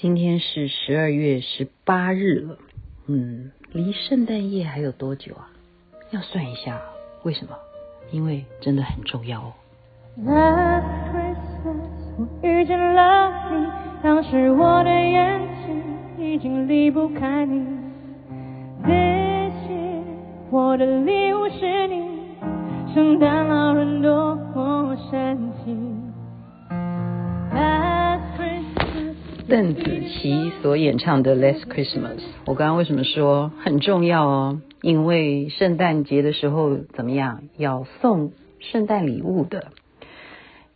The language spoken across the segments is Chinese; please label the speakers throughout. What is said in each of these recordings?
Speaker 1: 今天是十二月十八日了，嗯，离圣诞夜还有多久啊？要算一下，为什么？因为真的很重要哦。
Speaker 2: Last Christmas，我遇见了你，当时我的眼睛已经离不开你。This year，我的礼物是你，圣诞老人多么神奇。
Speaker 1: 邓紫棋所演唱的《Last Christmas》，我刚刚为什么说很重要哦？因为圣诞节的时候怎么样，要送圣诞礼物的。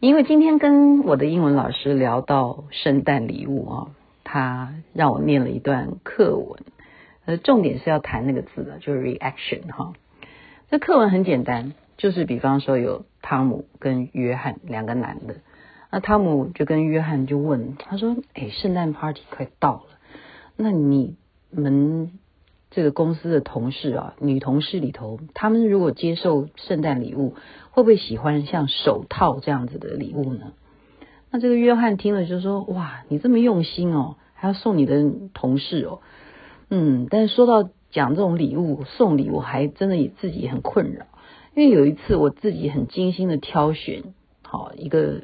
Speaker 1: 因为今天跟我的英文老师聊到圣诞礼物啊，他让我念了一段课文，呃，重点是要谈那个字的，就是 reaction 哈。这课文很简单，就是比方说有汤姆跟约翰两个男的。那汤姆就跟约翰就问他说：“哎，圣诞 party 快到了，那你们这个公司的同事啊，女同事里头，他们如果接受圣诞礼物，会不会喜欢像手套这样子的礼物呢？”那这个约翰听了就说：“哇，你这么用心哦，还要送你的同事哦，嗯。”但是说到讲这种礼物送礼物，还真的也自己很困扰，因为有一次我自己很精心的挑选好一个。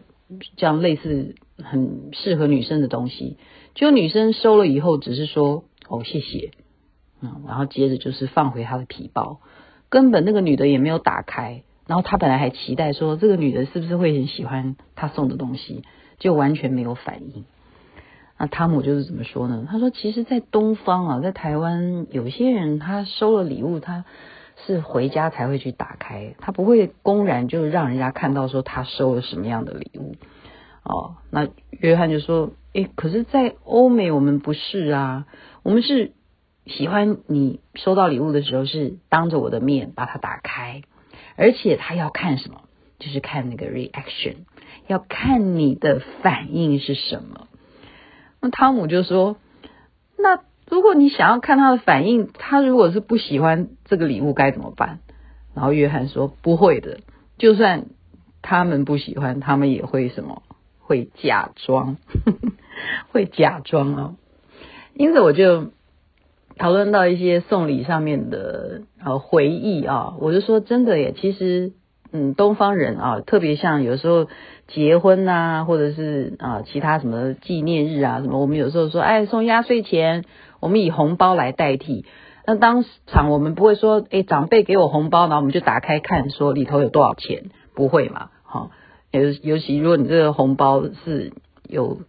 Speaker 1: 这样类似很适合女生的东西，就女生收了以后，只是说哦谢谢，嗯，然后接着就是放回她的皮包，根本那个女的也没有打开，然后她本来还期待说这个女的是不是会很喜欢她送的东西，就完全没有反应。那汤姆就是怎么说呢？他说，其实，在东方啊，在台湾，有些人他收了礼物，他。是回家才会去打开，他不会公然就让人家看到说他收了什么样的礼物哦。那约翰就说：“诶，可是，在欧美我们不是啊，我们是喜欢你收到礼物的时候是当着我的面把它打开，而且他要看什么，就是看那个 reaction，要看你的反应是什么。”那汤姆就说：“那。”如果你想要看他的反应，他如果是不喜欢这个礼物该怎么办？然后约翰说不会的，就算他们不喜欢，他们也会什么？会假装，会假装哦。因此我就讨论到一些送礼上面的呃回忆啊，我就说真的耶，其实嗯东方人啊，特别像有时候结婚呐，或者是啊其他什么纪念日啊什么，我们有时候说哎送压岁钱。我们以红包来代替，那当场我们不会说，诶，长辈给我红包，然后我们就打开看，说里头有多少钱，不会嘛？哈，尤尤其如果你这个红包是有，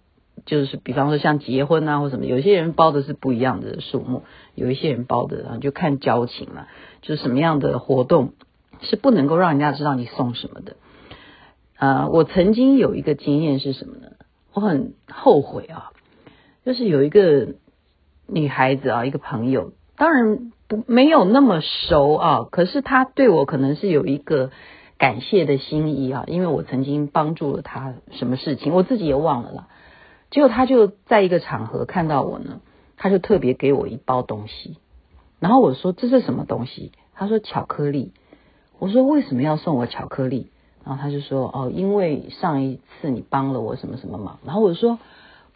Speaker 1: 就是比方说像结婚啊或什么，有些人包的是不一样的数目，有一些人包的啊就看交情嘛，就是什么样的活动是不能够让人家知道你送什么的。呃，我曾经有一个经验是什么呢？我很后悔啊，就是有一个。女孩子啊，一个朋友，当然不没有那么熟啊，可是她对我可能是有一个感谢的心意啊，因为我曾经帮助了她什么事情，我自己也忘了啦。结果她就在一个场合看到我呢，她就特别给我一包东西，然后我说这是什么东西？她说巧克力。我说为什么要送我巧克力？然后她就说哦，因为上一次你帮了我什么什么忙。然后我说。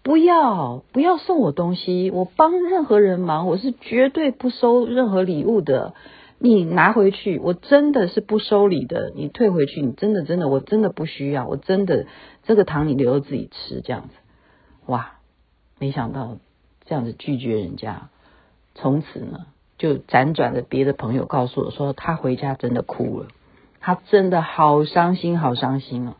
Speaker 1: 不要不要送我东西，我帮任何人忙，我是绝对不收任何礼物的。你拿回去，我真的是不收礼的。你退回去，你真的真的，我真的不需要，我真的这个糖你留着自己吃，这样子。哇，没想到这样子拒绝人家，从此呢就辗转的别的朋友告诉我说，他回家真的哭了，他真的好伤心，好伤心哦。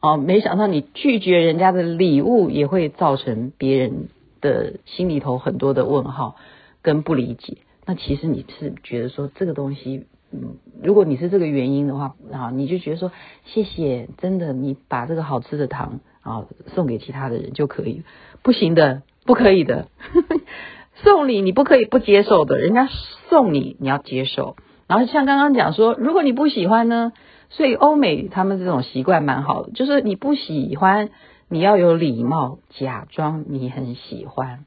Speaker 1: 哦，没想到你拒绝人家的礼物，也会造成别人的心里头很多的问号跟不理解。那其实你是觉得说这个东西，嗯，如果你是这个原因的话，啊，你就觉得说谢谢，真的，你把这个好吃的糖啊送给其他的人就可以。不行的，不可以的，送礼你不可以不接受的，人家送你你要接受。然后像刚刚讲说，如果你不喜欢呢？所以欧美他们这种习惯蛮好的，就是你不喜欢，你要有礼貌，假装你很喜欢。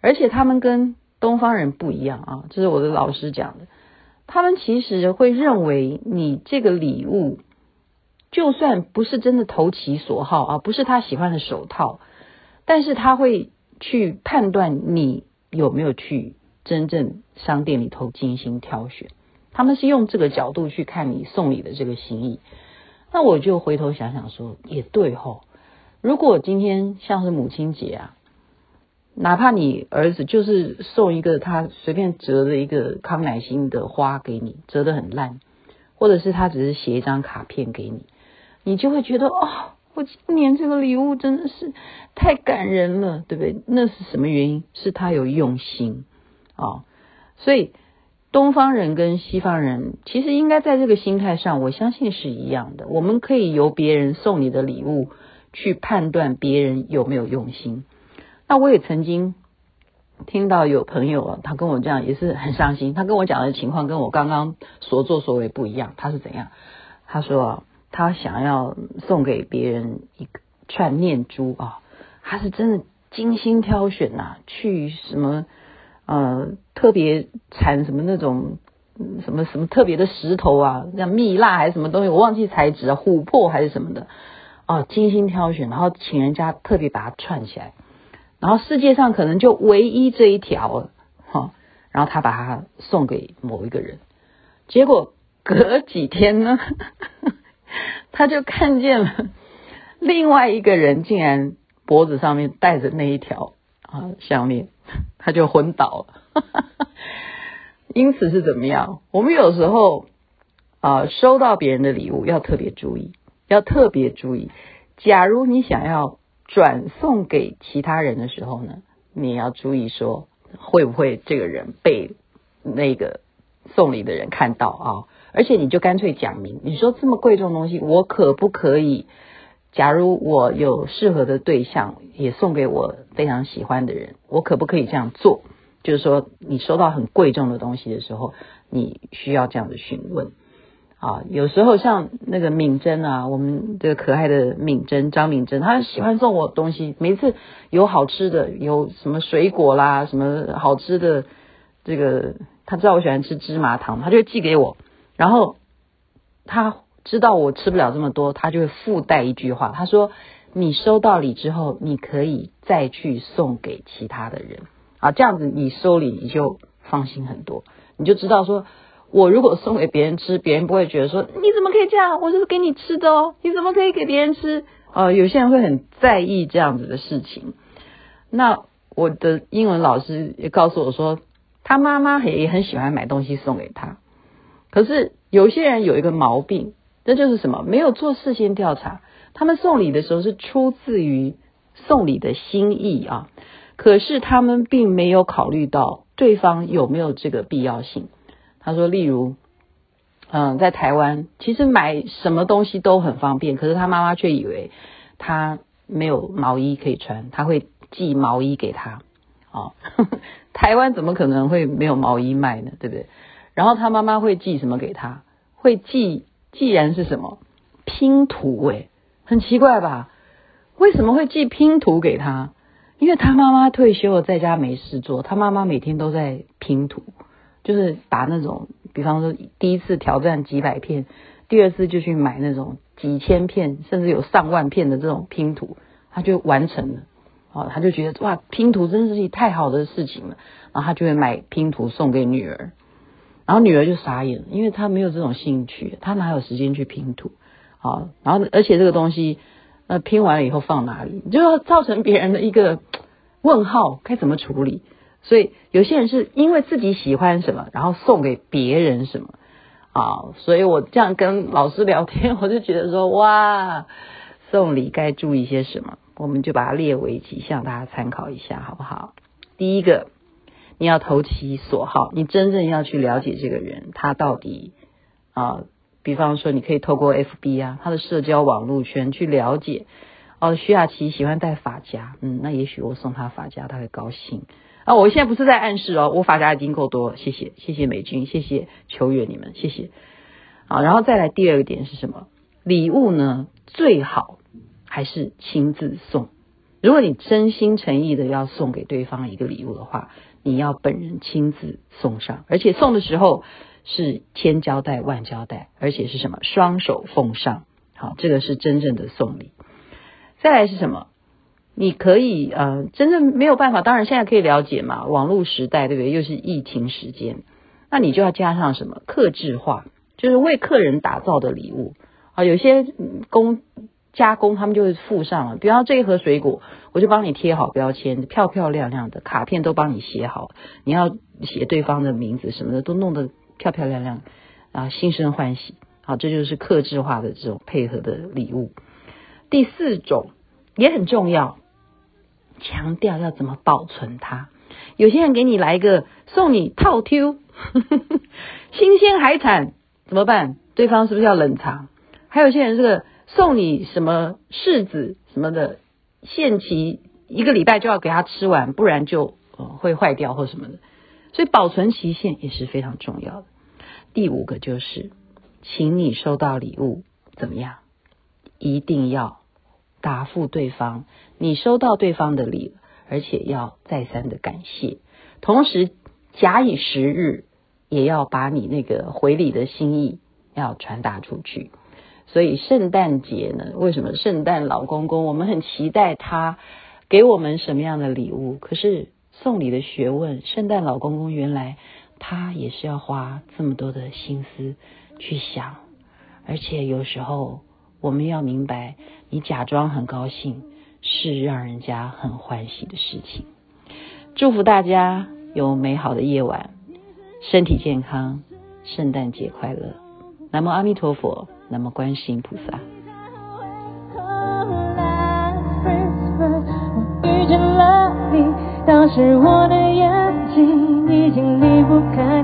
Speaker 1: 而且他们跟东方人不一样啊，这是我的老师讲的。他们其实会认为你这个礼物，就算不是真的投其所好啊，不是他喜欢的手套，但是他会去判断你有没有去真正商店里头精心挑选。他们是用这个角度去看你送礼的这个心意。那我就回头想想说，也对吼。如果今天像是母亲节啊，哪怕你儿子就是送一个他随便折的一个康乃馨的花给你，折得很烂，或者是他只是写一张卡片给你，你就会觉得哦，我今年这个礼物真的是太感人了，对不对？那是什么原因？是他有用心啊、哦。所以东方人跟西方人其实应该在这个心态上，我相信是一样的。我们可以由别人送你的礼物去判断别人有没有用心。那我也曾经听到有朋友啊，他跟我这样也是很伤心。他跟我讲的情况跟我刚刚所作所为不一样。他是怎样？他说啊，他想要送给别人一串念珠啊，他是真的精心挑选呐，去什么呃特别产什么那种什么什么特别的石头啊，像蜜蜡还是什么东西，我忘记材质啊，琥珀还是什么的啊，精心挑选，然后请人家特别把它串起来。然后世界上可能就唯一这一条了，哈，然后他把它送给某一个人，结果隔几天呢，他就看见了另外一个人竟然脖子上面戴着那一条啊项链，他就昏倒了。因此是怎么样？我们有时候啊收到别人的礼物要特别注意，要特别注意。假如你想要。转送给其他人的时候呢，你要注意说会不会这个人被那个送礼的人看到啊？而且你就干脆讲明，你说这么贵重的东西，我可不可以？假如我有适合的对象，也送给我非常喜欢的人，我可不可以这样做？就是说，你收到很贵重的东西的时候，你需要这样的询问。啊，有时候像那个敏珍啊，我们这个可爱的敏珍张敏珍，她喜欢送我东西。每次有好吃的，有什么水果啦，什么好吃的，这个她知道我喜欢吃芝麻糖，她就寄给我。然后她知道我吃不了这么多，他就会附带一句话，他说：“你收到礼之后，你可以再去送给其他的人。”啊，这样子你收礼你就放心很多，你就知道说。我如果送给别人吃，别人不会觉得说，你怎么可以这样？我这是给你吃的哦，你怎么可以给别人吃？呃，有些人会很在意这样子的事情。那我的英文老师也告诉我说，他妈妈也很喜欢买东西送给他。可是有些人有一个毛病，这就是什么？没有做事先调查。他们送礼的时候是出自于送礼的心意啊，可是他们并没有考虑到对方有没有这个必要性。他说：“例如，嗯，在台湾，其实买什么东西都很方便，可是他妈妈却以为他没有毛衣可以穿，他会寄毛衣给他。哦，呵呵，台湾怎么可能会没有毛衣卖呢？对不对？然后他妈妈会寄什么给他？会寄，既然是什么拼图？诶，很奇怪吧？为什么会寄拼图给他？因为他妈妈退休了，在家没事做，他妈妈每天都在拼图。”就是把那种，比方说第一次挑战几百片，第二次就去买那种几千片，甚至有上万片的这种拼图，他就完成了。哦，他就觉得哇，拼图真是一太好的事情了。然后他就会买拼图送给女儿，然后女儿就傻眼了，因为她没有这种兴趣，她哪有时间去拼图？啊，然后而且这个东西，那拼完了以后放哪里，就要造成别人的一个问号，该怎么处理？所以有些人是因为自己喜欢什么，然后送给别人什么啊。所以我这样跟老师聊天，我就觉得说，哇，送礼该注意些什么，我们就把它列为几项，大家参考一下，好不好？第一个，你要投其所好，你真正要去了解这个人，他到底啊，比方说，你可以透过 FB 啊，他的社交网络圈去了解。哦，徐雅琪喜欢戴发夹，嗯，那也许我送他发夹，他会高兴。啊，我现在不是在暗示哦，我发夹已经够多，谢谢，谢谢美君，谢谢秋月你们，谢谢。好，然后再来第二个点是什么？礼物呢，最好还是亲自送。如果你真心诚意的要送给对方一个礼物的话，你要本人亲自送上，而且送的时候是千交代万交代，而且是什么？双手奉上。好，这个是真正的送礼。再来是什么？你可以呃，真正没有办法，当然现在可以了解嘛，网络时代对不对？又是疫情时间，那你就要加上什么？客制化，就是为客人打造的礼物啊。有些工加工，他们就会附上了，比方这一盒水果，我就帮你贴好标签，漂漂亮亮的卡片都帮你写好，你要写对方的名字什么的，都弄得漂漂亮亮啊，心生欢喜。好，这就是克制化的这种配合的礼物。第四种也很重要，强调要怎么保存它。有些人给你来一个送你套 Q，新鲜海产怎么办？对方是不是要冷藏？还有些人这个送你什么柿子什么的，限期一个礼拜就要给他吃完，不然就呃会坏掉或什么的。所以保存期限也是非常重要的。第五个就是。请你收到礼物怎么样？一定要答复对方，你收到对方的礼，而且要再三的感谢，同时假以时日，也要把你那个回礼的心意要传达出去。所以圣诞节呢，为什么圣诞老公公我们很期待他给我们什么样的礼物？可是送礼的学问，圣诞老公公原来他也是要花这么多的心思。去想，而且有时候我们要明白，你假装很高兴是让人家很欢喜的事情。祝福大家有美好的夜晚，身体健康，圣诞节快乐。南无阿弥陀佛，南无观世音菩萨。当时我的眼睛已经离不开